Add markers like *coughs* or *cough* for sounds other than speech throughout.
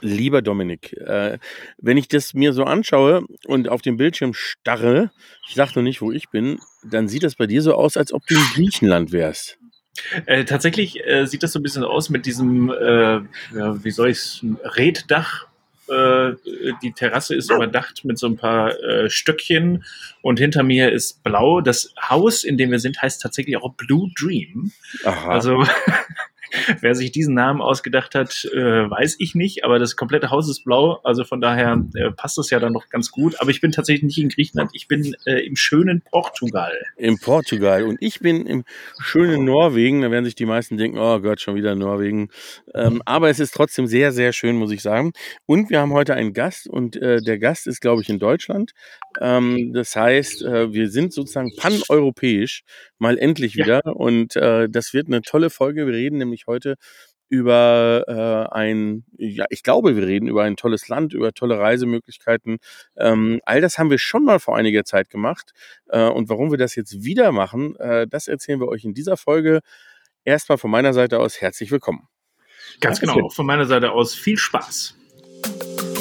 Lieber Dominik, äh, wenn ich das mir so anschaue und auf dem Bildschirm starre, ich sage noch nicht, wo ich bin, dann sieht das bei dir so aus, als ob du in Griechenland wärst. Äh, tatsächlich äh, sieht das so ein bisschen aus mit diesem, äh, ja, wie soll ich es, Reddach. Äh, die Terrasse ist überdacht mit so ein paar äh, Stöckchen und hinter mir ist blau. Das Haus, in dem wir sind, heißt tatsächlich auch Blue Dream. Aha. Also *laughs* *laughs* Wer sich diesen Namen ausgedacht hat, äh, weiß ich nicht, aber das komplette Haus ist blau, also von daher äh, passt das ja dann noch ganz gut. Aber ich bin tatsächlich nicht in Griechenland, ich bin äh, im schönen Portugal. Im Portugal und ich bin im schönen Norwegen. Da werden sich die meisten denken, oh Gott, schon wieder Norwegen. Ähm, aber es ist trotzdem sehr, sehr schön, muss ich sagen. Und wir haben heute einen Gast und äh, der Gast ist, glaube ich, in Deutschland. Ähm, das heißt, äh, wir sind sozusagen paneuropäisch mal endlich wieder ja. und äh, das wird eine tolle Folge. Wir reden nämlich heute über äh, ein, ja, ich glaube, wir reden über ein tolles Land, über tolle Reisemöglichkeiten. Ähm, all das haben wir schon mal vor einiger Zeit gemacht. Äh, und warum wir das jetzt wieder machen, äh, das erzählen wir euch in dieser Folge. Erstmal von meiner Seite aus herzlich willkommen. Ganz genau, von meiner Seite aus viel Spaß.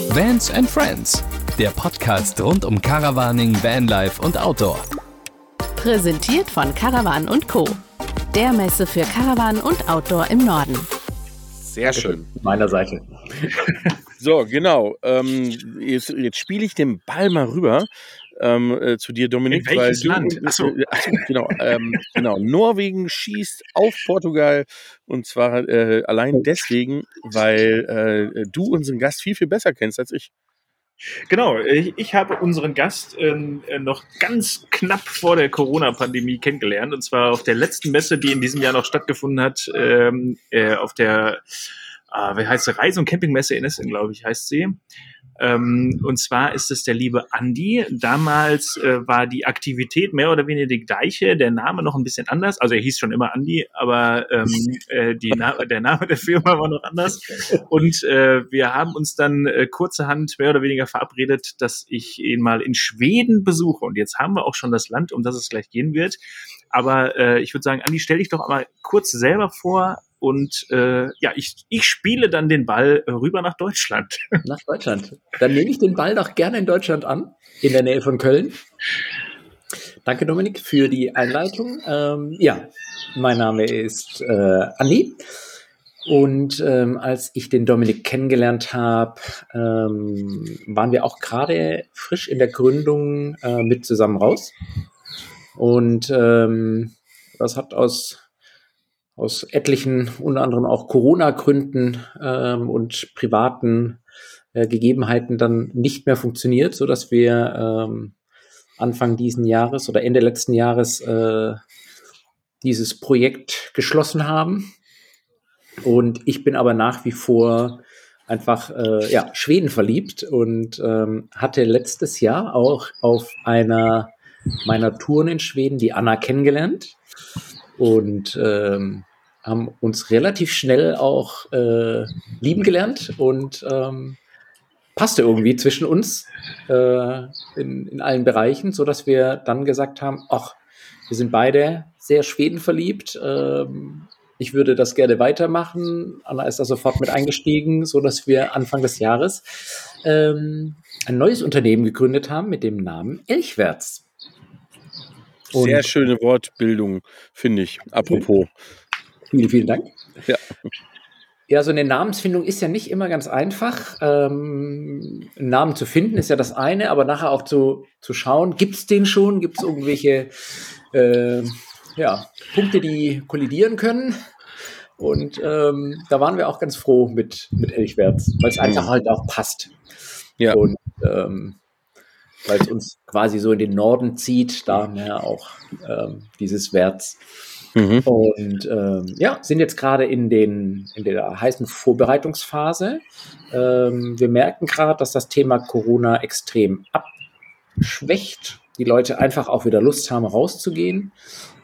Vans and Friends der Podcast rund um Caravaning, Vanlife und Outdoor. Präsentiert von Caravan Co. Der Messe für Caravan und Outdoor im Norden. Sehr schön. Meiner Seite. *laughs* so, genau. Ähm, jetzt, jetzt spiele ich den Ball mal rüber. Ähm, äh, zu dir, Dominik. In welches weil Land? Achso. Äh, achso, genau, ähm, genau. Norwegen schießt auf Portugal und zwar äh, allein deswegen, weil äh, du unseren Gast viel, viel besser kennst als ich. Genau, ich, ich habe unseren Gast ähm, äh, noch ganz knapp vor der Corona-Pandemie kennengelernt und zwar auf der letzten Messe, die in diesem Jahr noch stattgefunden hat, ähm, äh, auf der, äh, wie heißt sie, Reise- und Campingmesse in Essen, glaube ich, heißt sie. Ähm, und zwar ist es der liebe Andi. Damals äh, war die Aktivität mehr oder weniger die gleiche, der Name noch ein bisschen anders. Also er hieß schon immer Andi, aber ähm, *laughs* äh, Na der Name der Firma war noch anders. Und äh, wir haben uns dann äh, kurzerhand mehr oder weniger verabredet, dass ich ihn mal in Schweden besuche. Und jetzt haben wir auch schon das Land, um das es gleich gehen wird. Aber äh, ich würde sagen, Andi, stell dich doch einmal kurz selber vor, und äh, ja, ich, ich spiele dann den Ball rüber nach Deutschland. *laughs* Nach Deutschland. Dann nehme ich den Ball doch gerne in Deutschland an, in der Nähe von Köln. Danke, Dominik, für die Einleitung. Ähm, ja, mein Name ist äh, Andi. Und ähm, als ich den Dominik kennengelernt habe, ähm, waren wir auch gerade frisch in der Gründung äh, mit zusammen raus. Und ähm, das hat aus aus etlichen, unter anderem auch Corona-Gründen ähm, und privaten äh, Gegebenheiten dann nicht mehr funktioniert, so dass wir ähm, Anfang diesen Jahres oder Ende letzten Jahres äh, dieses Projekt geschlossen haben. Und ich bin aber nach wie vor einfach äh, ja, Schweden verliebt und ähm, hatte letztes Jahr auch auf einer meiner Touren in Schweden die Anna kennengelernt. Und ähm, haben uns relativ schnell auch äh, lieben gelernt und ähm, passte irgendwie zwischen uns äh, in, in allen Bereichen, so dass wir dann gesagt haben, ach, wir sind beide sehr Schweden verliebt. Ähm, ich würde das gerne weitermachen. Anna ist da sofort mit eingestiegen, so dass wir Anfang des Jahres ähm, ein neues Unternehmen gegründet haben mit dem Namen Elchwärts. Und Sehr schöne Wortbildung, finde ich. Apropos. Vielen, vielen Dank. Ja. Ja, so eine Namensfindung ist ja nicht immer ganz einfach. Ähm, einen Namen zu finden ist ja das eine, aber nachher auch zu, zu schauen, gibt es den schon? Gibt es irgendwelche äh, ja, Punkte, die kollidieren können? Und ähm, da waren wir auch ganz froh mit, mit Elchwärts, weil es einfach halt auch passt. Ja. Und ähm, weil es uns quasi so in den Norden zieht, da ja auch ähm, dieses Wärts. Mhm. Und ähm, ja, sind jetzt gerade in, den, in der heißen Vorbereitungsphase. Ähm, wir merken gerade, dass das Thema Corona extrem abschwächt. Die Leute einfach auch wieder Lust haben, rauszugehen.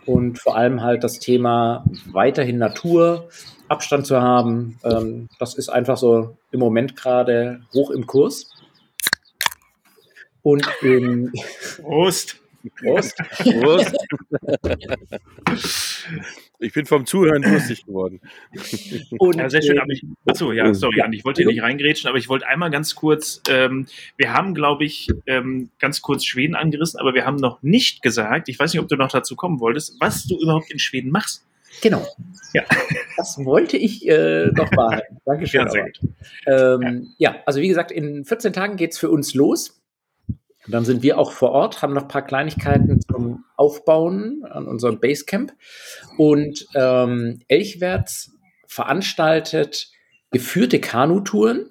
Und vor allem halt das Thema weiterhin Natur, Abstand zu haben. Ähm, das ist einfach so im Moment gerade hoch im Kurs. Und in Prost! Prost! Prost! *laughs* Ich bin vom Zuhören lustig geworden. Und, ja, sehr schön. Aber ich, achso, ja, sorry, ja, ich wollte hier nicht reingrätschen, aber ich wollte einmal ganz kurz, ähm, wir haben, glaube ich, ähm, ganz kurz Schweden angerissen, aber wir haben noch nicht gesagt, ich weiß nicht, ob du noch dazu kommen wolltest, was du überhaupt in Schweden machst. Genau. Ja. Das wollte ich äh, noch behalten. Dankeschön. Ja, sehr gut. Ähm, ja. ja, also wie gesagt, in 14 Tagen geht es für uns los. Und dann sind wir auch vor Ort, haben noch ein paar Kleinigkeiten zum Aufbauen an unserem Basecamp. Und ähm, Elchwärts veranstaltet geführte Kanutouren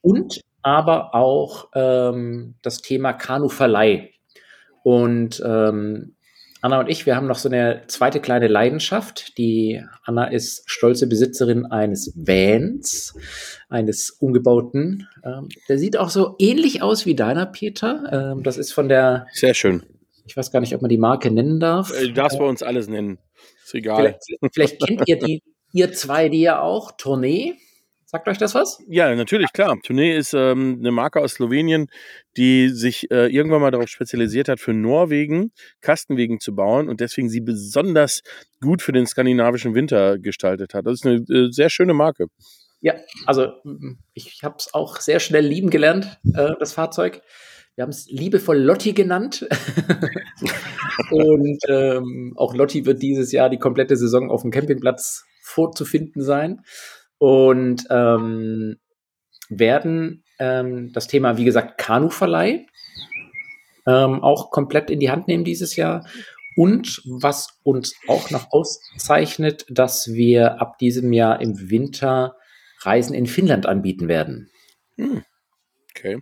und aber auch ähm, das Thema Kanuverleih. Und ähm, Anna und ich, wir haben noch so eine zweite kleine Leidenschaft. Die Anna ist stolze Besitzerin eines Vans, eines umgebauten. Ähm, der sieht auch so ähnlich aus wie deiner, Peter. Ähm, das ist von der. Sehr schön. Ich weiß gar nicht, ob man die Marke nennen darf. Äh, du darfst bei uns alles nennen. Ist egal. Vielleicht, vielleicht kennt ihr die, ihr zwei die ja auch. Tournee. Sagt euch das was? Ja, natürlich, klar. Tournee ist ähm, eine Marke aus Slowenien, die sich äh, irgendwann mal darauf spezialisiert hat, für Norwegen Kastenwegen zu bauen und deswegen sie besonders gut für den skandinavischen Winter gestaltet hat. Das ist eine äh, sehr schöne Marke. Ja, also ich habe es auch sehr schnell lieben gelernt, äh, das Fahrzeug. Wir haben es liebevoll Lotti genannt. *laughs* und ähm, auch Lotti wird dieses Jahr die komplette Saison auf dem Campingplatz vorzufinden sein und ähm, werden ähm, das Thema, wie gesagt, Kanuverleih ähm, auch komplett in die Hand nehmen dieses Jahr. Und was uns auch noch auszeichnet, dass wir ab diesem Jahr im Winter Reisen in Finnland anbieten werden. Hm. Okay.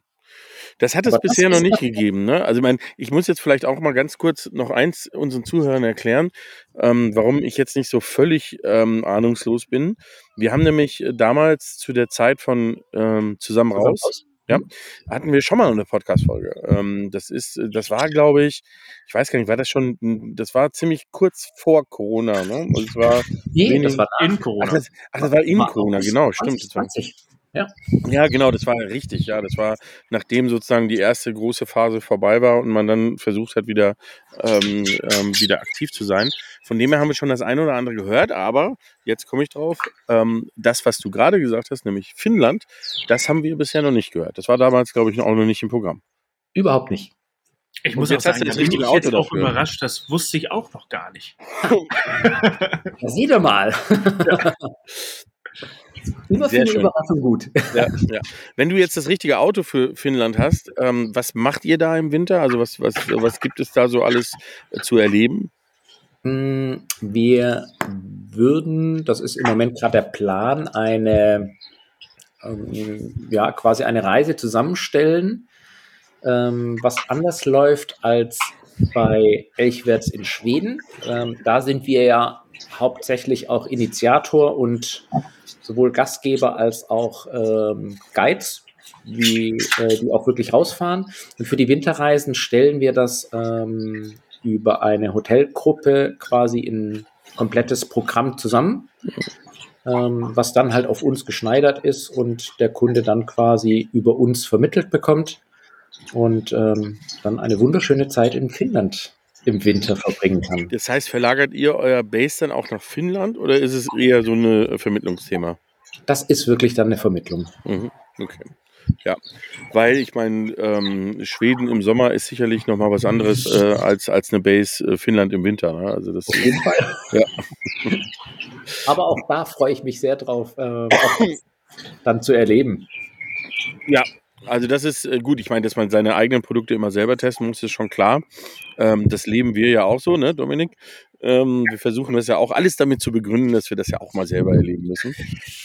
Das hat es bisher noch nicht gegeben. Ne? Also ich meine, ich muss jetzt vielleicht auch mal ganz kurz noch eins unseren Zuhörern erklären, ähm, warum ich jetzt nicht so völlig ähm, ahnungslos bin. Wir haben nämlich damals zu der Zeit von ähm, Zusammen raus, ja, mhm. hatten wir schon mal eine Podcast-Folge. Ähm, das ist, das war, glaube ich, ich weiß gar nicht, war das schon, das war ziemlich kurz vor Corona, ne? Also es war nee, das war in Corona. Ach, das, ach, das war in Corona, genau, stimmt. 2020. Ja. ja, genau, das war richtig. Ja, das war nachdem sozusagen die erste große Phase vorbei war und man dann versucht hat, wieder, ähm, ähm, wieder aktiv zu sein. Von dem her haben wir schon das eine oder andere gehört, aber jetzt komme ich drauf. Ähm, das, was du gerade gesagt hast, nämlich Finnland, das haben wir bisher noch nicht gehört. Das war damals, glaube ich, auch noch nicht im Programm. Überhaupt nicht. Ich muss jetzt auch sagen, das richtige Auto jetzt auch dafür. überrascht, das wusste ich auch noch gar nicht. *laughs* sieh doch mal. Ja. *laughs* Immer Sehr schön. Überraschung gut. Ja, ja. Wenn du jetzt das richtige Auto für Finnland hast, ähm, was macht ihr da im Winter? Also was, was, was gibt es da so alles äh, zu erleben? Hm, wir würden, das ist im Moment gerade der Plan, eine ähm, ja quasi eine Reise zusammenstellen, ähm, was anders läuft als bei Elchwärts in Schweden. Ähm, da sind wir ja hauptsächlich auch Initiator und sowohl Gastgeber als auch ähm, Guides, wie, äh, die auch wirklich rausfahren. Und für die Winterreisen stellen wir das ähm, über eine Hotelgruppe quasi in komplettes Programm zusammen, ähm, was dann halt auf uns geschneidert ist und der Kunde dann quasi über uns vermittelt bekommt und ähm, dann eine wunderschöne Zeit in Finnland im Winter verbringen kann. Das heißt, verlagert ihr euer Base dann auch nach Finnland oder ist es eher so ein Vermittlungsthema? Das ist wirklich dann eine Vermittlung. Mhm. Okay. Ja, weil ich meine, ähm, Schweden im Sommer ist sicherlich nochmal was anderes äh, als, als eine Base äh, Finnland im Winter. Ne? Also das, Auf jeden Fall. *laughs* Ja. Aber auch da freue ich mich sehr drauf, äh, *coughs* dann zu erleben. Ja, also das ist äh, gut. Ich meine, dass man seine eigenen Produkte immer selber testen muss, ist schon klar. Ähm, das leben wir ja auch so, ne, Dominik? Ähm, wir versuchen das ja auch alles damit zu begründen, dass wir das ja auch mal selber erleben müssen.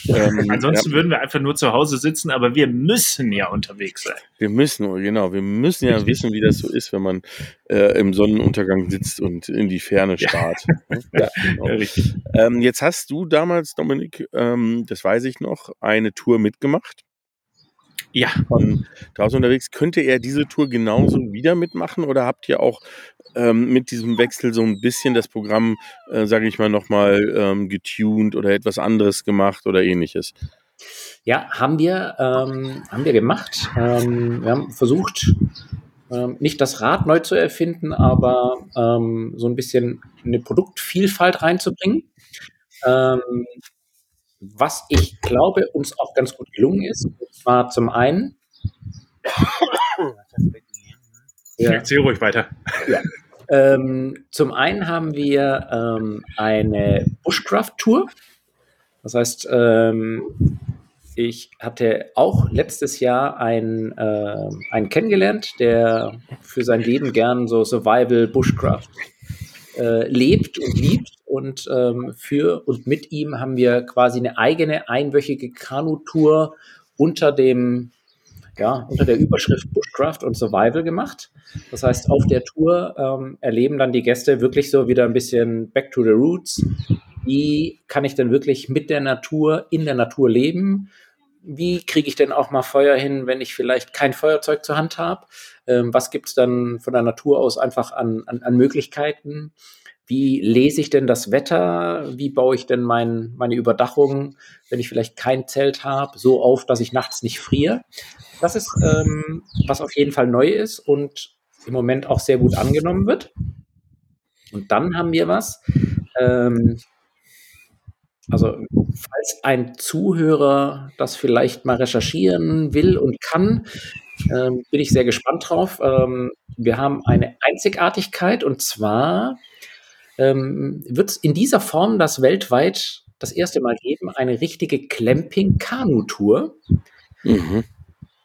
Ähm, *laughs* Ansonsten ja. würden wir einfach nur zu Hause sitzen, aber wir müssen ja unterwegs sein. Wir müssen, genau, wir müssen ja wissen, wie das so ist, wenn man äh, im Sonnenuntergang sitzt und in die Ferne starrt. Ja. *laughs* ja, genau. ähm, jetzt hast du damals, Dominik, ähm, das weiß ich noch, eine Tour mitgemacht ja. von draußen unterwegs. Könnte er diese Tour genauso wieder mitmachen oder habt ihr auch ähm, mit diesem Wechsel so ein bisschen das Programm, äh, sage ich mal, nochmal ähm, getuned oder etwas anderes gemacht oder ähnliches? Ja, haben wir, ähm, haben wir gemacht. Ähm, wir haben versucht, ähm, nicht das Rad neu zu erfinden, aber ähm, so ein bisschen eine Produktvielfalt reinzubringen. Was ich glaube, uns auch ganz gut gelungen ist, war zum einen. ja. Erzähl ruhig weiter. Ja. Ähm, zum einen haben wir ähm, eine Bushcraft-Tour. Das heißt, ähm, ich hatte auch letztes Jahr einen, äh, einen kennengelernt, der für sein Leben gern so Survival Bushcraft äh, lebt und liebt. Und ähm, für und mit ihm haben wir quasi eine eigene einwöchige Kanutour unter dem ja, unter der Überschrift Bushcraft und Survival gemacht. Das heißt, auf der Tour ähm, erleben dann die Gäste wirklich so wieder ein bisschen Back to the Roots. Wie kann ich denn wirklich mit der Natur, in der Natur leben? Wie kriege ich denn auch mal Feuer hin, wenn ich vielleicht kein Feuerzeug zur Hand habe? Ähm, was gibt es dann von der Natur aus einfach an, an, an Möglichkeiten? Wie lese ich denn das Wetter? Wie baue ich denn mein, meine Überdachung, wenn ich vielleicht kein Zelt habe, so auf, dass ich nachts nicht friere? Das ist, ähm, was auf jeden Fall neu ist und im Moment auch sehr gut angenommen wird. Und dann haben wir was. Ähm, also, falls ein Zuhörer das vielleicht mal recherchieren will und kann, ähm, bin ich sehr gespannt drauf. Ähm, wir haben eine Einzigartigkeit und zwar ähm, wird es in dieser Form das weltweit das erste Mal geben, eine richtige Clamping-Kanu-Tour. Mhm.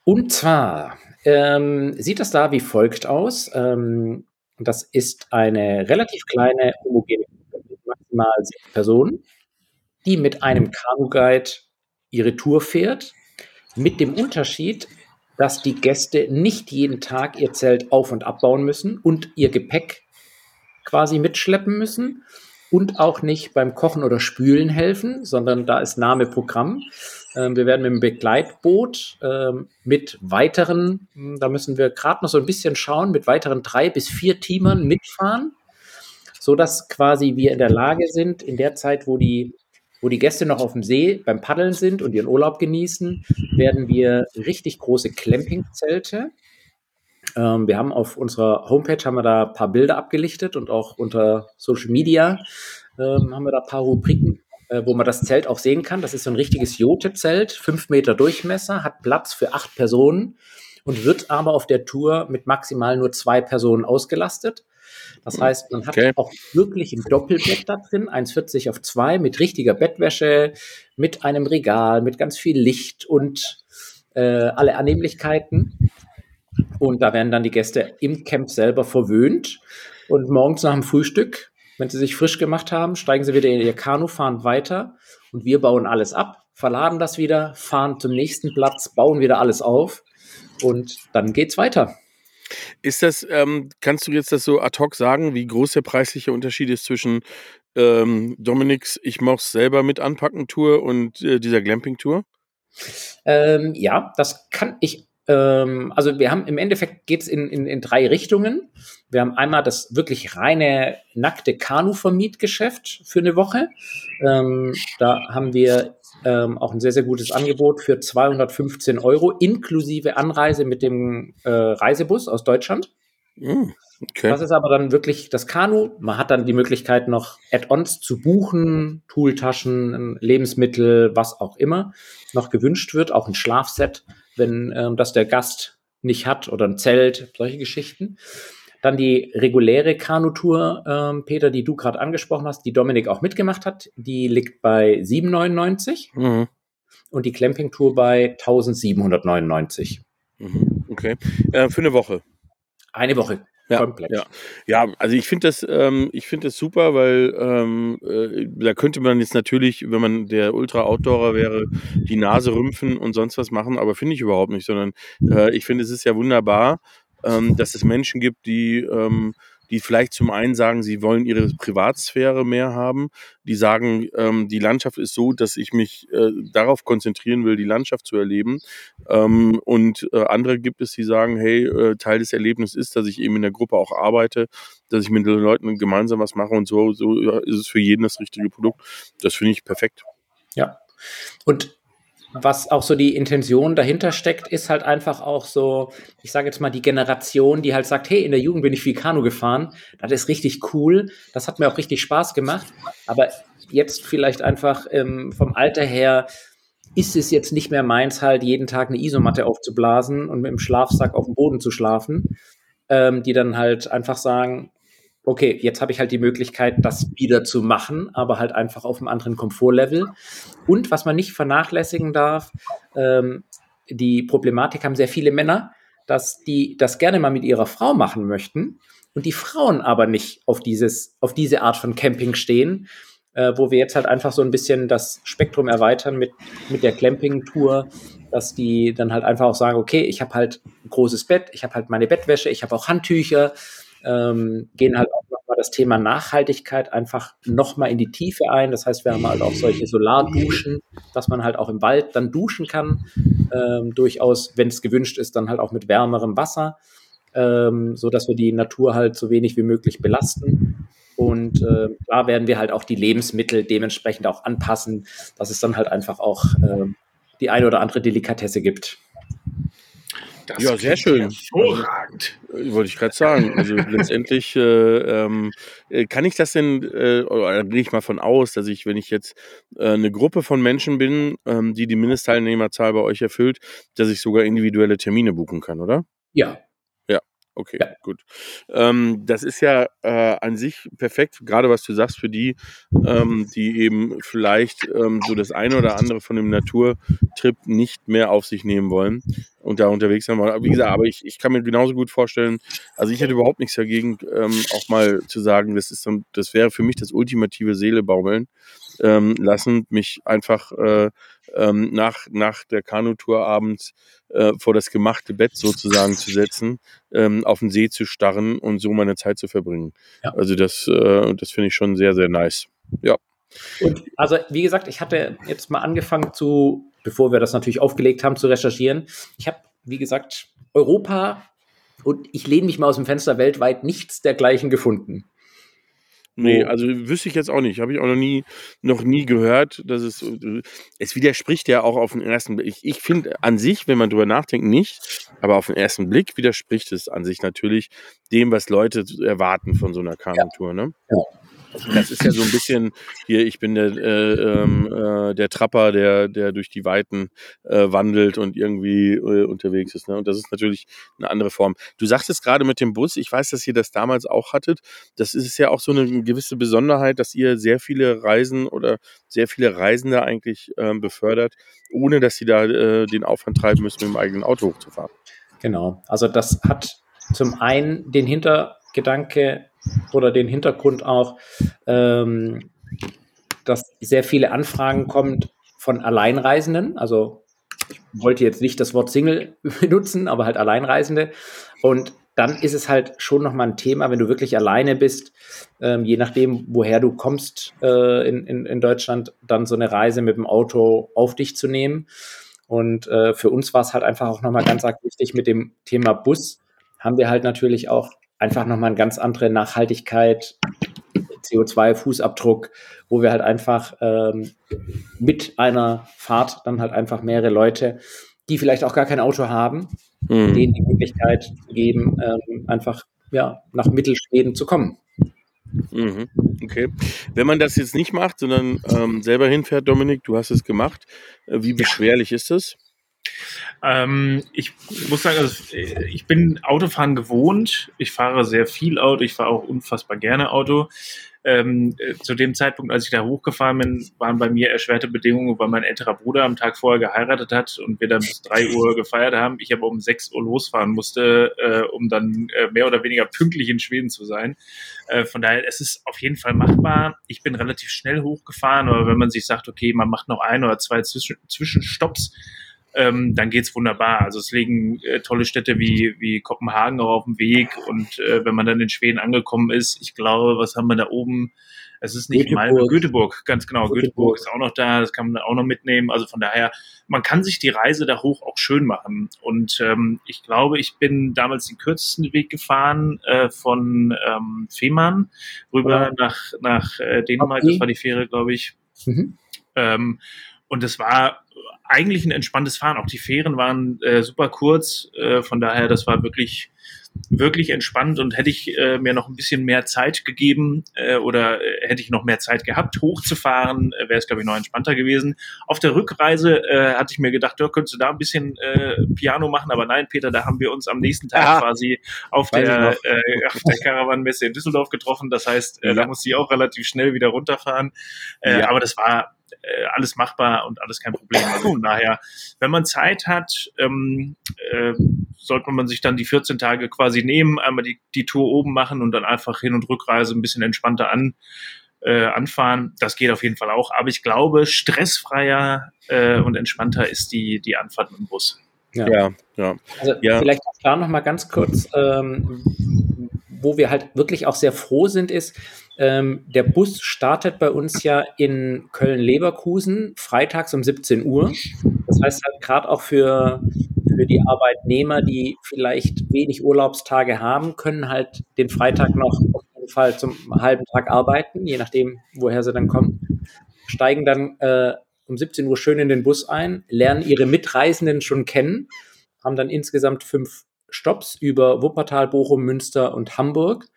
Und zwar ähm, sieht das da wie folgt aus. Ähm, das ist eine relativ kleine homogene Gruppe mit maximal sechs Personen, die mit einem Kanu-Guide ihre Tour fährt, mit dem Unterschied, dass die Gäste nicht jeden Tag ihr Zelt auf- und abbauen müssen und ihr Gepäck quasi mitschleppen müssen und auch nicht beim Kochen oder Spülen helfen, sondern da ist Name Programm. Ähm, wir werden mit dem Begleitboot ähm, mit weiteren, hm, da müssen wir gerade noch so ein bisschen schauen, mit weiteren drei bis vier Teamern mitfahren, sodass quasi wir in der Lage sind, in der Zeit, wo die wo die Gäste noch auf dem See beim Paddeln sind und ihren Urlaub genießen, werden wir richtig große Campingzelte ähm, wir haben auf unserer Homepage haben wir da ein paar Bilder abgelichtet und auch unter Social Media ähm, haben wir da ein paar Rubriken, äh, wo man das Zelt auch sehen kann. Das ist so ein richtiges Jote-Zelt, fünf Meter Durchmesser, hat Platz für acht Personen und wird aber auf der Tour mit maximal nur zwei Personen ausgelastet. Das heißt, man hat okay. auch wirklich ein Doppelbett da drin, 1,40 auf 2, mit richtiger Bettwäsche, mit einem Regal, mit ganz viel Licht und äh, alle Annehmlichkeiten. Und da werden dann die Gäste im Camp selber verwöhnt. Und morgens nach dem Frühstück, wenn sie sich frisch gemacht haben, steigen sie wieder in ihr Kanu, fahren weiter und wir bauen alles ab, verladen das wieder, fahren zum nächsten Platz, bauen wieder alles auf und dann geht's weiter. Ist das, ähm, kannst du jetzt das so ad hoc sagen, wie groß der preisliche Unterschied ist zwischen ähm, Dominiks Ich mach's selber mit anpacken Tour und äh, dieser Glamping Tour? Ähm, ja, das kann ich ähm, also wir haben im Endeffekt geht es in, in, in drei Richtungen. Wir haben einmal das wirklich reine nackte Kanu-Vermietgeschäft für eine Woche. Ähm, da haben wir ähm, auch ein sehr, sehr gutes Angebot für 215 Euro inklusive Anreise mit dem äh, Reisebus aus Deutschland. Mm, okay. Das ist aber dann wirklich das Kanu. Man hat dann die Möglichkeit, noch Add-ons zu buchen, Tooltaschen, Lebensmittel, was auch immer noch gewünscht wird, auch ein Schlafset wenn ähm, das der Gast nicht hat oder ein Zelt, solche Geschichten. Dann die reguläre Kanutour, ähm, Peter, die du gerade angesprochen hast, die Dominik auch mitgemacht hat, die liegt bei 7,99 mhm. und die Clamping-Tour bei 1799. Mhm. Okay. Äh, für eine Woche. Eine Woche, ja, komplett. Ja, ja also ich finde das, ähm, ich finde das super, weil ähm, äh, da könnte man jetzt natürlich, wenn man der Ultra-Outdoorer wäre, die Nase rümpfen und sonst was machen, aber finde ich überhaupt nicht, sondern äh, ich finde, es ist ja wunderbar, ähm, dass es Menschen gibt, die ähm, die vielleicht zum einen sagen, sie wollen ihre Privatsphäre mehr haben, die sagen, ähm, die Landschaft ist so, dass ich mich äh, darauf konzentrieren will, die Landschaft zu erleben. Ähm, und äh, andere gibt es, die sagen, hey, äh, Teil des Erlebnisses ist, dass ich eben in der Gruppe auch arbeite, dass ich mit den Leuten gemeinsam was mache und so, so ist es für jeden das richtige Produkt. Das finde ich perfekt. Ja. Und was auch so die Intention dahinter steckt, ist halt einfach auch so, ich sage jetzt mal, die Generation, die halt sagt, hey, in der Jugend bin ich viel Kanu gefahren, das ist richtig cool, das hat mir auch richtig Spaß gemacht, aber jetzt vielleicht einfach ähm, vom Alter her ist es jetzt nicht mehr meins, halt jeden Tag eine Isomatte aufzublasen und mit dem Schlafsack auf dem Boden zu schlafen, ähm, die dann halt einfach sagen, okay, jetzt habe ich halt die Möglichkeit, das wieder zu machen, aber halt einfach auf einem anderen Komfortlevel. Und was man nicht vernachlässigen darf, ähm, die Problematik haben sehr viele Männer, dass die das gerne mal mit ihrer Frau machen möchten und die Frauen aber nicht auf dieses, auf diese Art von Camping stehen, äh, wo wir jetzt halt einfach so ein bisschen das Spektrum erweitern mit, mit der Clamping-Tour, dass die dann halt einfach auch sagen, okay, ich habe halt ein großes Bett, ich habe halt meine Bettwäsche, ich habe auch Handtücher, ähm, gehen halt auch nochmal das Thema Nachhaltigkeit einfach nochmal in die Tiefe ein. Das heißt, wir haben halt auch solche Solarduschen, dass man halt auch im Wald dann duschen kann. Ähm, durchaus, wenn es gewünscht ist, dann halt auch mit wärmerem Wasser, ähm, so dass wir die Natur halt so wenig wie möglich belasten. Und äh, da werden wir halt auch die Lebensmittel dementsprechend auch anpassen, dass es dann halt einfach auch äh, die eine oder andere Delikatesse gibt. Das ja, sehr schön. Hervorragend. Also, wollte ich gerade sagen. Also *laughs* letztendlich äh, ähm, äh, kann ich das denn, äh, oder gehe ich mal von aus, dass ich, wenn ich jetzt äh, eine Gruppe von Menschen bin, ähm, die die Mindestteilnehmerzahl bei euch erfüllt, dass ich sogar individuelle Termine buchen kann, oder? Ja, Okay, ja. gut. Ähm, das ist ja äh, an sich perfekt, gerade was du sagst, für die, ähm, die eben vielleicht ähm, so das eine oder andere von dem Naturtrip nicht mehr auf sich nehmen wollen und da unterwegs sein wollen. Wie gesagt, aber ich, ich kann mir genauso gut vorstellen, also ich hätte überhaupt nichts dagegen, ähm, auch mal zu sagen, das ist dann, das wäre für mich das ultimative Seelebaumeln ähm, lassen, mich einfach äh, ähm, nach, nach der Kanutour abends äh, vor das gemachte Bett sozusagen zu setzen, ähm, auf den See zu starren und so meine Zeit zu verbringen. Ja. Also das, äh, das finde ich schon sehr, sehr nice. Ja. Und also wie gesagt, ich hatte jetzt mal angefangen zu, bevor wir das natürlich aufgelegt haben, zu recherchieren. Ich habe, wie gesagt, Europa und ich lehne mich mal aus dem Fenster weltweit nichts dergleichen gefunden. Nee, also wüsste ich jetzt auch nicht. Habe ich auch noch nie, noch nie gehört, dass es, es widerspricht ja auch auf den ersten Blick. Ich, ich finde an sich, wenn man drüber nachdenkt, nicht, aber auf den ersten Blick widerspricht es an sich natürlich dem, was Leute erwarten von so einer Kanutour, ne? Ja. Das ist ja so ein bisschen hier, ich bin der, äh, ähm, äh, der Trapper, der, der durch die Weiten äh, wandelt und irgendwie äh, unterwegs ist. Ne? Und das ist natürlich eine andere Form. Du sagtest gerade mit dem Bus, ich weiß, dass ihr das damals auch hattet. Das ist ja auch so eine gewisse Besonderheit, dass ihr sehr viele Reisen oder sehr viele Reisende eigentlich ähm, befördert, ohne dass sie da äh, den Aufwand treiben müssen, mit dem eigenen Auto hochzufahren. Genau. Also das hat zum einen den Hintergedanke, oder den Hintergrund auch, ähm, dass sehr viele Anfragen kommen von Alleinreisenden. Also ich wollte jetzt nicht das Wort Single *laughs* benutzen, aber halt Alleinreisende. Und dann ist es halt schon nochmal ein Thema, wenn du wirklich alleine bist, ähm, je nachdem, woher du kommst äh, in, in, in Deutschland, dann so eine Reise mit dem Auto auf dich zu nehmen. Und äh, für uns war es halt einfach auch nochmal ganz arg wichtig mit dem Thema Bus, haben wir halt natürlich auch einfach nochmal eine ganz andere Nachhaltigkeit, CO2-Fußabdruck, wo wir halt einfach ähm, mit einer Fahrt dann halt einfach mehrere Leute, die vielleicht auch gar kein Auto haben, mhm. denen die Möglichkeit geben, ähm, einfach ja, nach Mittelschweden zu kommen. Mhm. Okay. Wenn man das jetzt nicht macht, sondern ähm, selber hinfährt, Dominik, du hast es gemacht, äh, wie beschwerlich ist es? Ähm, ich muss sagen, also ich bin Autofahren gewohnt. Ich fahre sehr viel Auto. Ich fahre auch unfassbar gerne Auto. Ähm, äh, zu dem Zeitpunkt, als ich da hochgefahren bin, waren bei mir erschwerte Bedingungen, weil mein älterer Bruder am Tag vorher geheiratet hat und wir dann bis drei Uhr gefeiert haben. Ich aber um sechs Uhr losfahren musste, äh, um dann äh, mehr oder weniger pünktlich in Schweden zu sein. Äh, von daher, es ist auf jeden Fall machbar. Ich bin relativ schnell hochgefahren, aber wenn man sich sagt, okay, man macht noch ein oder zwei Zwischen Zwischenstopps, ähm, dann geht's wunderbar. Also es liegen äh, tolle Städte wie, wie Kopenhagen auch auf dem Weg und äh, wenn man dann in Schweden angekommen ist, ich glaube, was haben wir da oben? Es ist nicht Göteborg. Malmö, Göteborg, ganz genau. Göteborg. Göteborg ist auch noch da, das kann man auch noch mitnehmen. Also von daher, man kann sich die Reise da hoch auch schön machen. Und ähm, ich glaube, ich bin damals den kürzesten Weg gefahren äh, von ähm, Fehmarn rüber ja. nach, nach äh, Dänemark. Okay. Das war die Fähre, glaube ich. Mhm. Ähm, und es war eigentlich ein entspanntes Fahren. Auch die Fähren waren äh, super kurz. Äh, von daher, das war wirklich wirklich entspannt und hätte ich äh, mir noch ein bisschen mehr Zeit gegeben äh, oder äh, hätte ich noch mehr Zeit gehabt, *laughs* hochzufahren, äh, wäre es, glaube ich, noch entspannter gewesen. Auf der Rückreise hatte ich mir gedacht, ja, könntest du da ein bisschen Piano machen, aber nein, Peter, da haben wir uns am nächsten Tag ah, quasi auf der, auf der Caravan-Messe in Düsseldorf getroffen. Das heißt, ja. da musste ich auch relativ schnell wieder runterfahren. Ja. Aber das war äh, alles machbar und alles kein Problem. Also von daher, wenn man Zeit hat, ähm, äh, sollte man sich dann die 14 Tage quasi nehmen, einmal die, die Tour oben machen und dann einfach Hin- und Rückreise ein bisschen entspannter an, äh, anfahren. Das geht auf jeden Fall auch. Aber ich glaube, stressfreier äh, und entspannter ist die, die Anfahrt mit dem Bus. Ja, ja. ja. Also ja. vielleicht auch da noch mal ganz kurz, ähm, wo wir halt wirklich auch sehr froh sind, ist, ähm, der Bus startet bei uns ja in Köln-Leverkusen freitags um 17 Uhr. Das heißt halt gerade auch für, für die Arbeitnehmer, die vielleicht wenig Urlaubstage haben, können halt den Freitag noch auf jeden Fall zum halben Tag arbeiten, je nachdem, woher sie dann kommen. Steigen dann äh, um 17 Uhr schön in den Bus ein, lernen ihre Mitreisenden schon kennen, haben dann insgesamt fünf Stops über Wuppertal, Bochum, Münster und Hamburg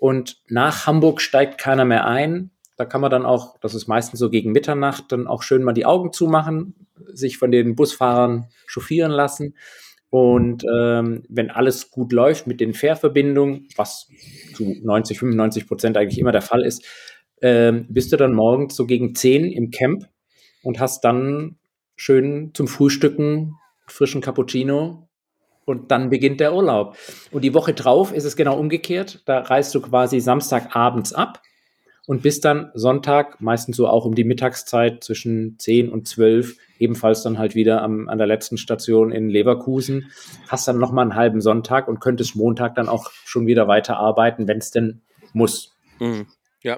und nach Hamburg steigt keiner mehr ein. Da kann man dann auch, das ist meistens so gegen Mitternacht, dann auch schön mal die Augen zumachen, sich von den Busfahrern chauffieren lassen. Und ähm, wenn alles gut läuft mit den Fährverbindungen, was zu 90, 95 Prozent eigentlich immer der Fall ist, ähm, bist du dann morgens so gegen 10 im Camp und hast dann schön zum Frühstücken frischen Cappuccino und dann beginnt der Urlaub. Und die Woche drauf ist es genau umgekehrt. Da reist du quasi Samstagabends ab und bist dann Sonntag, meistens so auch um die Mittagszeit zwischen 10 und 12, ebenfalls dann halt wieder am, an der letzten Station in Leverkusen, hast dann nochmal einen halben Sonntag und könntest Montag dann auch schon wieder weiterarbeiten, wenn es denn muss. Mhm. Ja,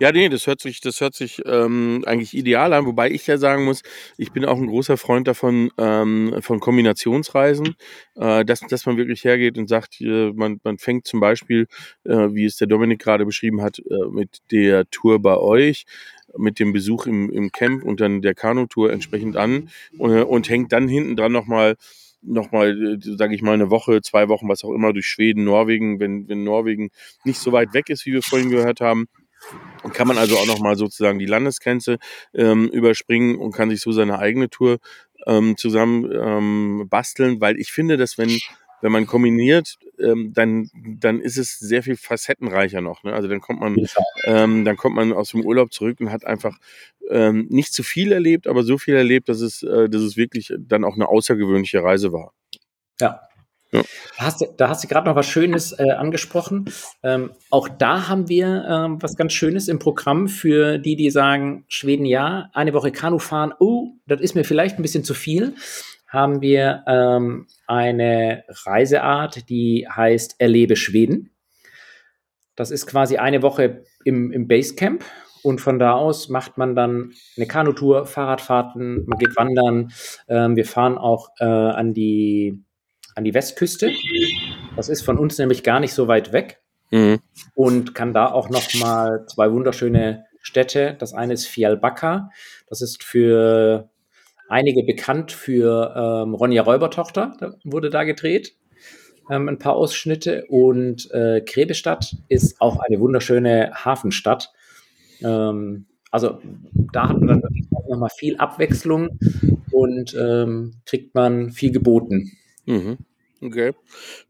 ja, nee, das hört sich, das hört sich ähm, eigentlich ideal an, wobei ich ja sagen muss, ich bin auch ein großer Freund davon, ähm, von Kombinationsreisen, äh, dass, dass man wirklich hergeht und sagt, äh, man, man fängt zum Beispiel, äh, wie es der Dominik gerade beschrieben hat, äh, mit der Tour bei euch, mit dem Besuch im, im Camp und dann der Kanutour entsprechend an und, äh, und hängt dann hinten dran nochmal nochmal, äh, sage ich mal, eine Woche, zwei Wochen, was auch immer, durch Schweden, Norwegen, wenn, wenn Norwegen nicht so weit weg ist, wie wir vorhin gehört haben, kann man also auch nochmal sozusagen die Landesgrenze ähm, überspringen und kann sich so seine eigene Tour ähm, zusammen ähm, basteln, weil ich finde, dass wenn wenn man kombiniert, ähm, dann, dann ist es sehr viel facettenreicher noch. Ne? Also dann kommt man, ähm, dann kommt man aus dem Urlaub zurück und hat einfach ähm, nicht zu viel erlebt, aber so viel erlebt, dass es, äh, dass es wirklich dann auch eine außergewöhnliche Reise war. Ja. Ja. Da hast du, da hast du gerade noch was Schönes äh, angesprochen. Ähm, auch da haben wir ähm, was ganz Schönes im Programm für die, die sagen, Schweden ja, eine Woche Kanu fahren, oh, das ist mir vielleicht ein bisschen zu viel. Haben wir ähm, eine Reiseart, die heißt Erlebe Schweden. Das ist quasi eine Woche im, im Basecamp und von da aus macht man dann eine Kanutour, Fahrradfahrten, man geht wandern. Ähm, wir fahren auch äh, an, die, an die Westküste. Das ist von uns nämlich gar nicht so weit weg mhm. und kann da auch noch mal zwei wunderschöne Städte. Das eine ist Fialbacca. Das ist für einige bekannt für ähm, Ronja Räubertochter, da wurde da gedreht. Ähm, ein paar Ausschnitte und äh, Grebestadt ist auch eine wunderschöne Hafenstadt. Ähm, also da hat man dann nochmal viel Abwechslung und ähm, kriegt man viel geboten. Mhm. Okay.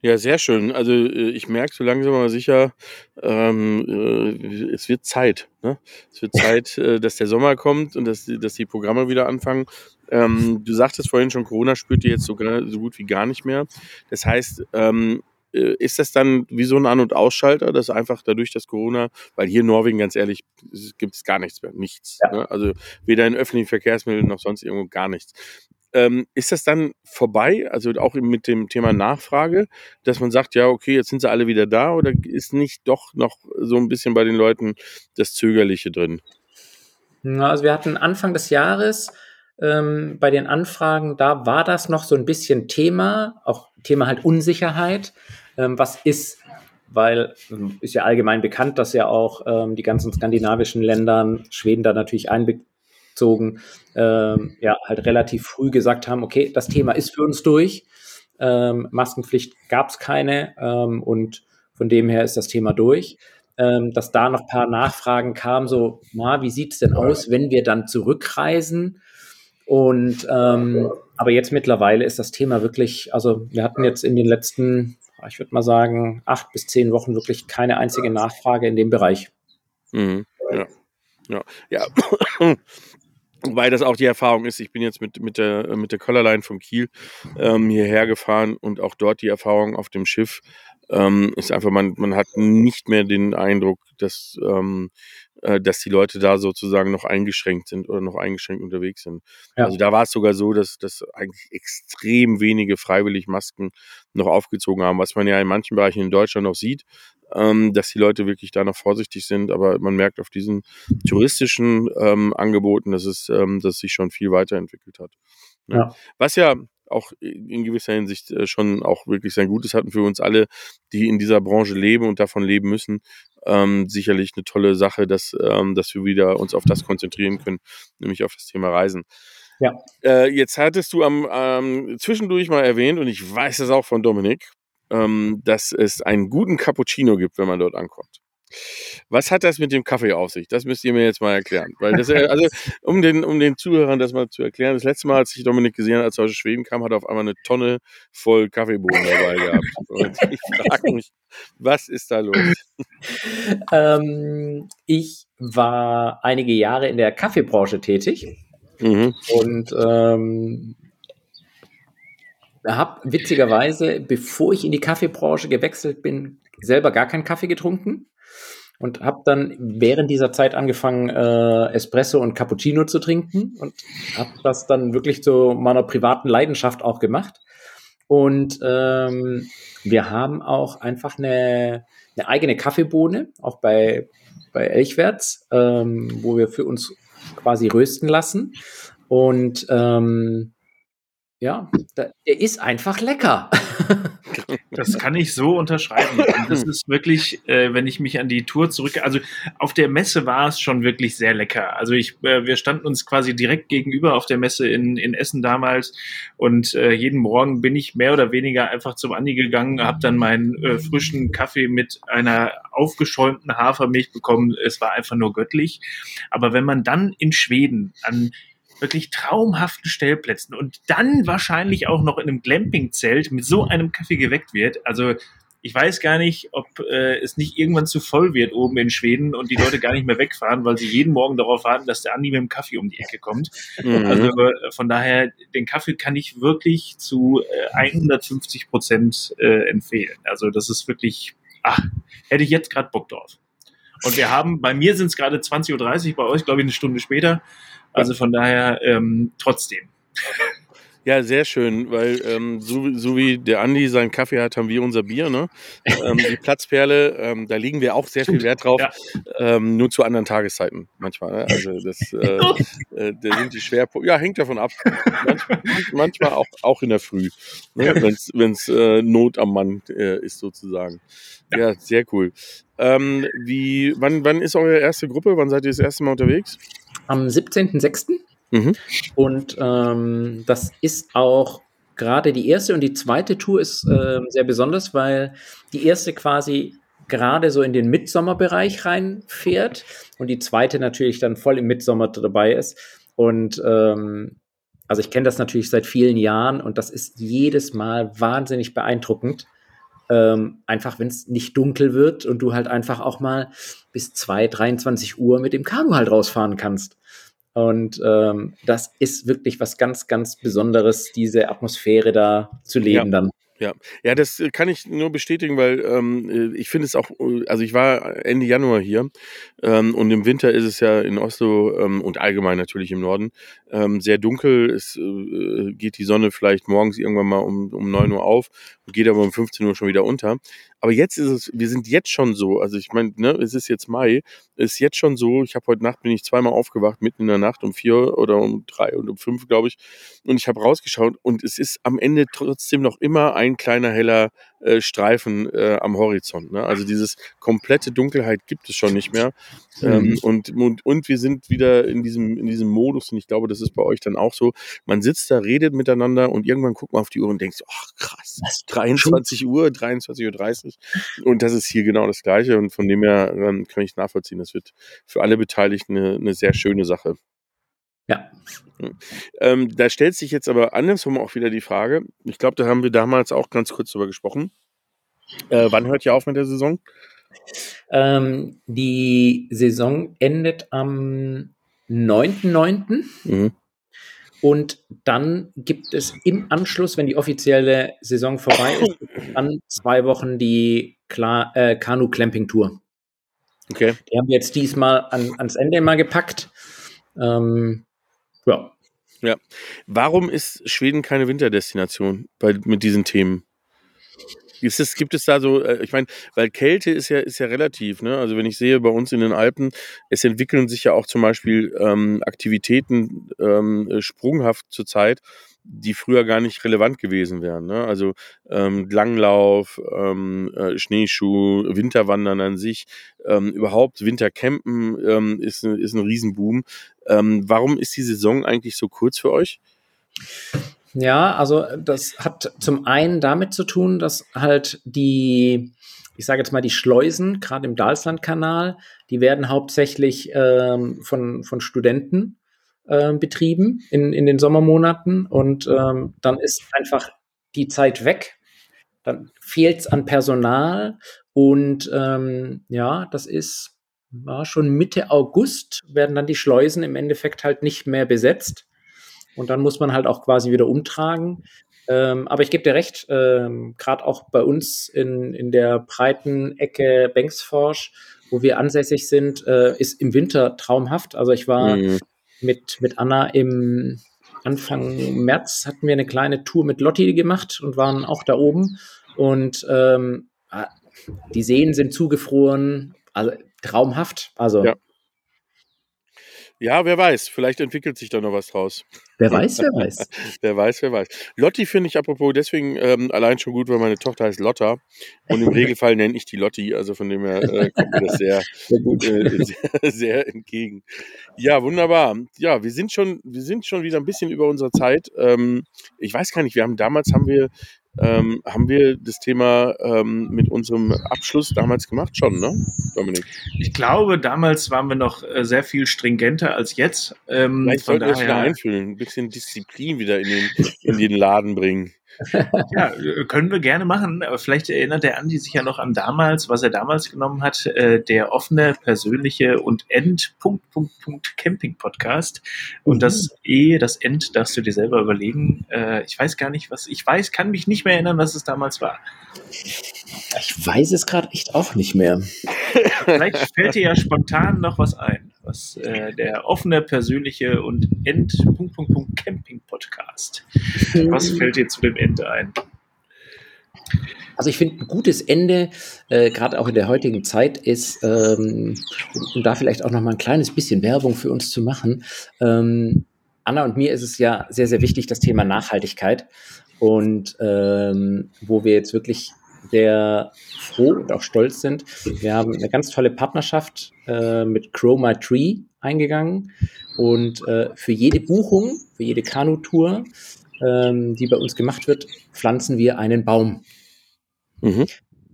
Ja, sehr schön. Also äh, ich merke so langsam aber sicher, ähm, äh, es wird Zeit. Ne? Es wird *laughs* Zeit, äh, dass der Sommer kommt und dass, dass die Programme wieder anfangen. Ähm, du sagtest vorhin schon, Corona spürt ihr jetzt so, so gut wie gar nicht mehr. Das heißt, ähm, äh, ist das dann wie so ein An- und Ausschalter, dass einfach dadurch, dass Corona, weil hier in Norwegen, ganz ehrlich, gibt es gar nichts mehr, nichts. Ja. Ne? Also weder in öffentlichen Verkehrsmitteln noch sonst irgendwo gar nichts. Ähm, ist das dann vorbei, also auch mit dem Thema Nachfrage, dass man sagt, ja, okay, jetzt sind sie alle wieder da oder ist nicht doch noch so ein bisschen bei den Leuten das Zögerliche drin? Also wir hatten Anfang des Jahres ähm, bei den Anfragen, da war das noch so ein bisschen Thema, auch Thema halt Unsicherheit. Ähm, was ist, weil ähm, ist ja allgemein bekannt, dass ja auch ähm, die ganzen skandinavischen Länder, Schweden da natürlich einbezogen, aufgezogen, ähm, ja, halt relativ früh gesagt haben, okay, das Thema ist für uns durch. Ähm, Maskenpflicht gab es keine ähm, und von dem her ist das Thema durch. Ähm, dass da noch ein paar Nachfragen kamen, so, na, wie sieht es denn aus, wenn wir dann zurückreisen? Und ähm, aber jetzt mittlerweile ist das Thema wirklich, also wir hatten jetzt in den letzten, ich würde mal sagen, acht bis zehn Wochen wirklich keine einzige Nachfrage in dem Bereich. Mhm. Ja. Ja. ja. Weil das auch die Erfahrung ist, ich bin jetzt mit, mit der, mit der Collarline vom Kiel ähm, hierher gefahren und auch dort die Erfahrung auf dem Schiff ähm, ist einfach, man, man hat nicht mehr den Eindruck, dass, ähm, äh, dass die Leute da sozusagen noch eingeschränkt sind oder noch eingeschränkt unterwegs sind. Ja. Also da war es sogar so, dass, dass eigentlich extrem wenige freiwillig Masken noch aufgezogen haben, was man ja in manchen Bereichen in Deutschland noch sieht ähm, dass die Leute wirklich da noch vorsichtig sind. Aber man merkt auf diesen touristischen ähm, Angeboten, dass es, ähm, dass sich schon viel weiterentwickelt hat. Ne? Ja. Was ja auch in gewisser Hinsicht äh, schon auch wirklich sein Gutes hatten für uns alle, die in dieser Branche leben und davon leben müssen. Ähm, sicherlich eine tolle Sache, dass, ähm, dass wir wieder uns auf das konzentrieren können, nämlich auf das Thema Reisen. Ja. Äh, jetzt hattest du am ähm, zwischendurch mal erwähnt, und ich weiß es auch von Dominik, ähm, dass es einen guten Cappuccino gibt, wenn man dort ankommt. Was hat das mit dem Kaffee auf sich? Das müsst ihr mir jetzt mal erklären. Weil das, also, um den, um den Zuhörern das mal zu erklären, das letzte Mal, als ich Dominik gesehen habe, als er aus Schweden kam, hat er auf einmal eine Tonne voll Kaffeebohnen dabei gehabt. Und ich frage mich, was ist da los? Ähm, ich war einige Jahre in der Kaffeebranche tätig. Mhm. Und ähm, habe witzigerweise, bevor ich in die Kaffeebranche gewechselt bin, selber gar keinen Kaffee getrunken und habe dann während dieser Zeit angefangen, äh, Espresso und Cappuccino zu trinken und habe das dann wirklich zu meiner privaten Leidenschaft auch gemacht. Und ähm, wir haben auch einfach eine, eine eigene Kaffeebohne, auch bei, bei Elchwärts, ähm, wo wir für uns quasi rösten lassen. Und ähm, ja, der ist einfach lecker. *laughs* Das kann ich so unterschreiben. Das *laughs* ist wirklich, äh, wenn ich mich an die Tour zurück, also auf der Messe war es schon wirklich sehr lecker. Also ich, äh, wir standen uns quasi direkt gegenüber auf der Messe in, in Essen damals und äh, jeden Morgen bin ich mehr oder weniger einfach zum Andi gegangen, habe dann meinen äh, frischen Kaffee mit einer aufgeschäumten Hafermilch bekommen. Es war einfach nur göttlich. Aber wenn man dann in Schweden an wirklich traumhaften Stellplätzen und dann wahrscheinlich auch noch in einem Glamping-Zelt mit so einem Kaffee geweckt wird. Also ich weiß gar nicht, ob äh, es nicht irgendwann zu voll wird oben in Schweden und die Leute gar nicht mehr wegfahren, weil sie jeden Morgen darauf warten, dass der Andi mit dem Kaffee um die Ecke kommt. Mhm. Also äh, von daher, den Kaffee kann ich wirklich zu äh, 150 Prozent äh, empfehlen. Also das ist wirklich, ach, hätte ich jetzt gerade Bock drauf. Und wir haben, bei mir sind es gerade 20.30 Uhr, bei euch glaube ich eine Stunde später. Also von daher ähm, trotzdem. Ja, sehr schön, weil ähm, so, so wie der Andi seinen Kaffee hat, haben wir unser Bier, ne? Ähm, die Platzperle, ähm, da liegen wir auch sehr viel Wert drauf, ja. ähm, nur zu anderen Tageszeiten manchmal. Ne? Also das äh, *laughs* äh, da sind die Schwerpunkte, ja, hängt davon ab. Manchmal, manchmal auch, auch in der Früh, ne? Wenn es äh, Not am Mann äh, ist sozusagen. Ja, ja sehr cool. Ähm, wie, wann, wann ist eure erste Gruppe? Wann seid ihr das erste Mal unterwegs? Am 17.06. Mhm. Und ähm, das ist auch gerade die erste und die zweite Tour ist äh, sehr besonders, weil die erste quasi gerade so in den Mitsommerbereich reinfährt und die zweite natürlich dann voll im Mitsommer dabei ist. Und ähm, also ich kenne das natürlich seit vielen Jahren und das ist jedes Mal wahnsinnig beeindruckend, ähm, einfach, wenn es nicht dunkel wird und du halt einfach auch mal bis 2, 23 Uhr mit dem Kanu halt rausfahren kannst. Und ähm, das ist wirklich was ganz, ganz Besonderes, diese Atmosphäre da zu leben ja. dann. Ja, ja, das äh, kann ich nur bestätigen, weil ähm, äh, ich finde es auch, äh, also ich war Ende Januar hier ähm, und im Winter ist es ja in Oslo ähm, und allgemein natürlich im Norden ähm, sehr dunkel. Es äh, geht die Sonne vielleicht morgens irgendwann mal um, um 9 Uhr auf und geht aber um 15 Uhr schon wieder unter. Aber jetzt ist es, wir sind jetzt schon so, also ich meine, ne, es ist jetzt Mai, ist jetzt schon so, ich habe heute Nacht, bin ich zweimal aufgewacht, mitten in der Nacht um vier oder um drei und um fünf, glaube ich, und ich habe rausgeschaut und es ist am Ende trotzdem noch immer ein kleiner heller äh, Streifen äh, am Horizont. Ne? Also dieses komplette Dunkelheit gibt es schon nicht mehr. Ähm, Mhm. und, und, und wir sind wieder in diesem, in diesem Modus, und ich glaube, das ist bei euch dann auch so. Man sitzt da, redet miteinander und irgendwann guckt man auf die Uhr und denkt, ach krass, 23 Uhr, 23.30 Uhr. Und das ist hier genau das Gleiche. Und von dem her ähm, kann ich nachvollziehen. Das wird für alle Beteiligten eine, eine sehr schöne Sache. Ja. Ähm, da stellt sich jetzt aber andersrum auch wieder die Frage. Ich glaube, da haben wir damals auch ganz kurz drüber gesprochen. Äh, wann hört ihr auf mit der Saison? Ähm, die Saison endet am 9.9. Mhm. Und dann gibt es im Anschluss, wenn die offizielle Saison vorbei ist, dann zwei Wochen die Kla äh, Kanu-Clamping-Tour. Okay. Die haben wir jetzt diesmal an, ans Ende mal gepackt. Ähm, ja. Warum ist Schweden keine Winterdestination bei, mit diesen Themen? Es, gibt es da so, äh, ich meine, weil Kälte ist ja, ist ja relativ, ne? Also wenn ich sehe bei uns in den Alpen, es entwickeln sich ja auch zum Beispiel ähm, Aktivitäten ähm, äh, sprunghaft zurzeit, die früher gar nicht relevant gewesen wären. Ne? Also ähm, Langlauf, ähm, äh, Schneeschuh, Winterwandern an sich, ähm, überhaupt Wintercampen ähm, ist, ist ein Riesenboom. Ähm, warum ist die Saison eigentlich so kurz für euch? Ja, also das hat zum einen damit zu tun, dass halt die, ich sage jetzt mal, die Schleusen, gerade im Dalslandkanal, die werden hauptsächlich ähm, von, von Studenten ähm, betrieben in, in den Sommermonaten und ähm, dann ist einfach die Zeit weg. Dann fehlt es an Personal und ähm, ja, das ist war schon Mitte August werden dann die Schleusen im Endeffekt halt nicht mehr besetzt. Und dann muss man halt auch quasi wieder umtragen. Ähm, aber ich gebe dir recht, ähm, gerade auch bei uns in, in der breiten Ecke Bengtsforsch, wo wir ansässig sind, äh, ist im Winter traumhaft. Also ich war Mhm. mit, mit Anna im Anfang März hatten wir eine kleine Tour mit Lotti gemacht und waren auch da oben. Und ähm, ah, die Seen sind zugefroren, also traumhaft. Also Ja. Ja, wer weiß, vielleicht entwickelt sich da noch was draus. wer weiß, wer weiß. *laughs* Wer weiß, wer weiß. Lotti finde ich apropos deswegen ähm, allein schon gut, weil meine Tochter heißt Lotta und im *laughs* Regelfall nenne ich die Lotti, also von dem her äh, kommt mir das sehr, *laughs* äh, sehr, sehr entgegen. Ja, wunderbar. Ja, wir sind schon, wir sind schon wieder ein bisschen über unserer Zeit. Ähm, ich weiß gar nicht, wir haben damals haben wir ähm, haben wir das Thema ähm, mit unserem Abschluss damals gemacht schon, ne, Dominik? Ich glaube, damals waren wir noch äh, sehr viel stringenter als jetzt. Ähm, Vielleicht sollten wir das wieder daher, einfüllen, ein bisschen Disziplin wieder in den, in den Laden bringen. Ja, äh, können wir gerne machen. Aber vielleicht erinnert der Andi sich ja noch an damals, was er damals genommen hat, äh, der offene, persönliche und End Punkt, Punkt, Punkt Camping Podcast. Und das E, das End darfst du dir selber überlegen. Äh, ich weiß gar nicht, was, ich weiß, kann mich nicht mehr erinnern, was es damals war. Ich weiß es gerade echt auch nicht mehr. Vielleicht fällt dir ja spontan noch was ein, was äh, der offene, persönliche und End Punkt, Punkt, Punkt Camping Podcast. Was fällt dir zu dem End ein? Also ich finde, ein gutes Ende, äh, gerade auch in der heutigen Zeit, ist, ähm, um, um da vielleicht auch noch mal ein kleines bisschen Werbung für uns zu machen. Ähm, Anna und mir ist es ja sehr, sehr wichtig, das Thema Nachhaltigkeit. Und ähm, wo wir jetzt wirklich sehr froh und auch stolz sind. Wir haben eine ganz tolle Partnerschaft äh, mit My Tree eingegangen. Und äh, für jede Buchung, für jede Kanutour, ähm, die bei uns gemacht wird, pflanzen wir einen Baum Mhm.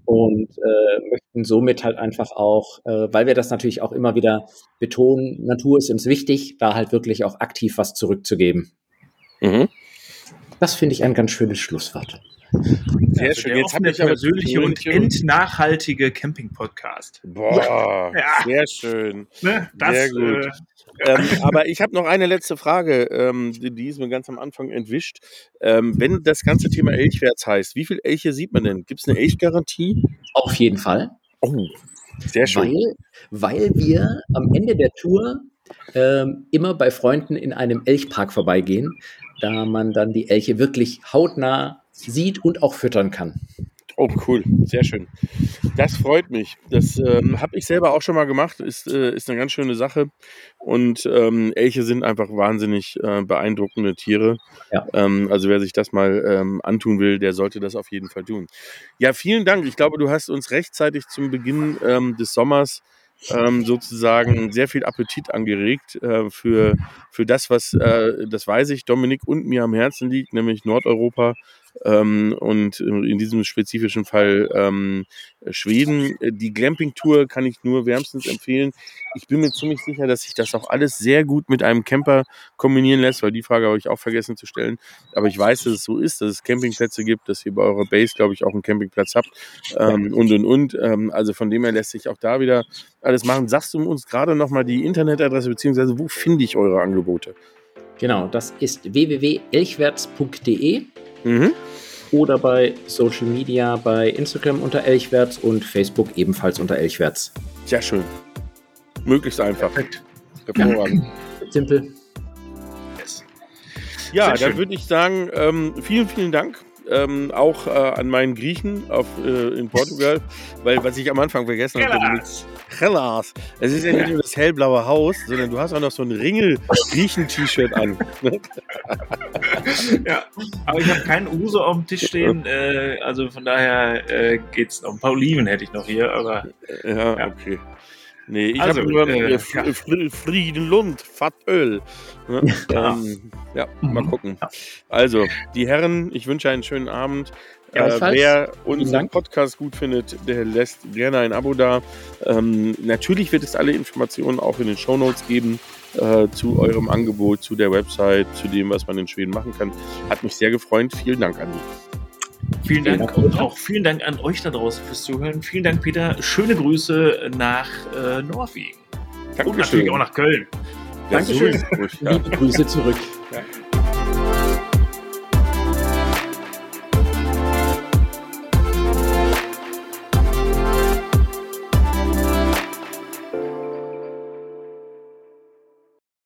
und äh, möchten somit halt einfach auch, äh, weil wir das natürlich auch immer wieder betonen, Natur ist uns wichtig, da halt wirklich auch aktiv was zurückzugeben. Mhm. Das finde ich ein ganz schönes Schlusswort. Sehr Also schön. Jetzt habe offene, ich aber persönliche und entnachhaltige Camping-Podcast. Boah, Ja. sehr schön. Ne? Das, Sehr gut. Äh, ähm, aber ich habe noch eine letzte Frage, ähm, die, die ist mir ganz am Anfang entwischt. Ähm, wenn das ganze Thema Elchwärts heißt, wie viel Elche sieht man denn? Gibt es eine Elchgarantie? Auf jeden Fall, Oh, sehr schön. weil, weil wir am Ende der Tour ähm, immer bei Freunden in einem Elchpark vorbeigehen, da man dann die Elche wirklich hautnah sieht und auch füttern kann. Oh, cool. Sehr schön. Das freut mich. Das ähm, habe ich selber auch schon mal gemacht. Ist, äh, ist eine ganz schöne Sache. Und ähm, Elche sind einfach wahnsinnig äh, beeindruckende Tiere. Ja. Ähm, also wer sich das mal ähm, antun will, der sollte das auf jeden Fall tun. Ja, vielen Dank. Ich glaube, du hast uns rechtzeitig zum Beginn ähm, des Sommers ähm, sozusagen sehr viel Appetit angeregt äh, für, für das, was, äh, das weiß ich, Dominik und mir am Herzen liegt, nämlich Nordeuropa ähm, und in diesem spezifischen Fall ähm, Schweden. Die Glamping-Tour kann ich nur wärmstens empfehlen. Ich bin mir ziemlich sicher, dass sich das auch alles sehr gut mit einem Camper kombinieren lässt, weil die Frage habe ich auch vergessen zu stellen. Aber ich weiß, dass es so ist, dass es Campingplätze gibt, dass ihr bei eurer Base, glaube ich, auch einen Campingplatz habt ähm, und und und. Ähm, also von dem her lässt sich auch da wieder alles machen. Sagst du uns gerade nochmal die Internetadresse, beziehungsweise wo finde ich eure Angebote? Genau, das ist www.elchwärts.de Mhm. oder bei Social Media bei Instagram unter Elchwärts und Facebook ebenfalls unter Elchwärts. Sehr schön. Möglichst einfach. Perfekt. Hervorragend. Simpel. Yes. Ja, Sehr dann schön. würde ich sagen, ähm, vielen, vielen Dank. Ähm, auch äh, an meinen Griechen auf, äh, in Portugal, *laughs* weil was ich am Anfang vergessen habe, Hellas. Es ist ja nicht nur das hellblaue Haus, sondern du hast auch noch so ein Ringel-Griechen-T-Shirt an. *laughs* Ja, aber ich habe keinen Uso auf dem Tisch stehen, äh, also von daher äh, geht's noch. Ein paar Oliven hätte ich noch hier, aber Ja, Ja. okay. Nee, ich Also, habe nur äh, Fr Friedenlund, Fattöl. Ne? Ja. ähm, ja, mal Mhm. gucken. Also, die Herren, ich wünsche einen schönen Abend. Äh, wer unseren. Podcast gut findet, der lässt gerne ein Abo da. Ähm, natürlich wird es alle Informationen auch in den Shownotes geben äh, zu eurem Angebot, zu der Website, zu dem, was man in Schweden machen kann. Hat mich sehr gefreut. Vielen Dank, Andi. Vielen Vielen Dank und auch vielen Dank an euch da draußen fürs Zuhören. Vielen Dank, Peter. Schöne Grüße nach äh, Norwegen. Und natürlich auch nach Köln. Ja, Dankeschön. ruhig, ja. Liebe Grüße zurück.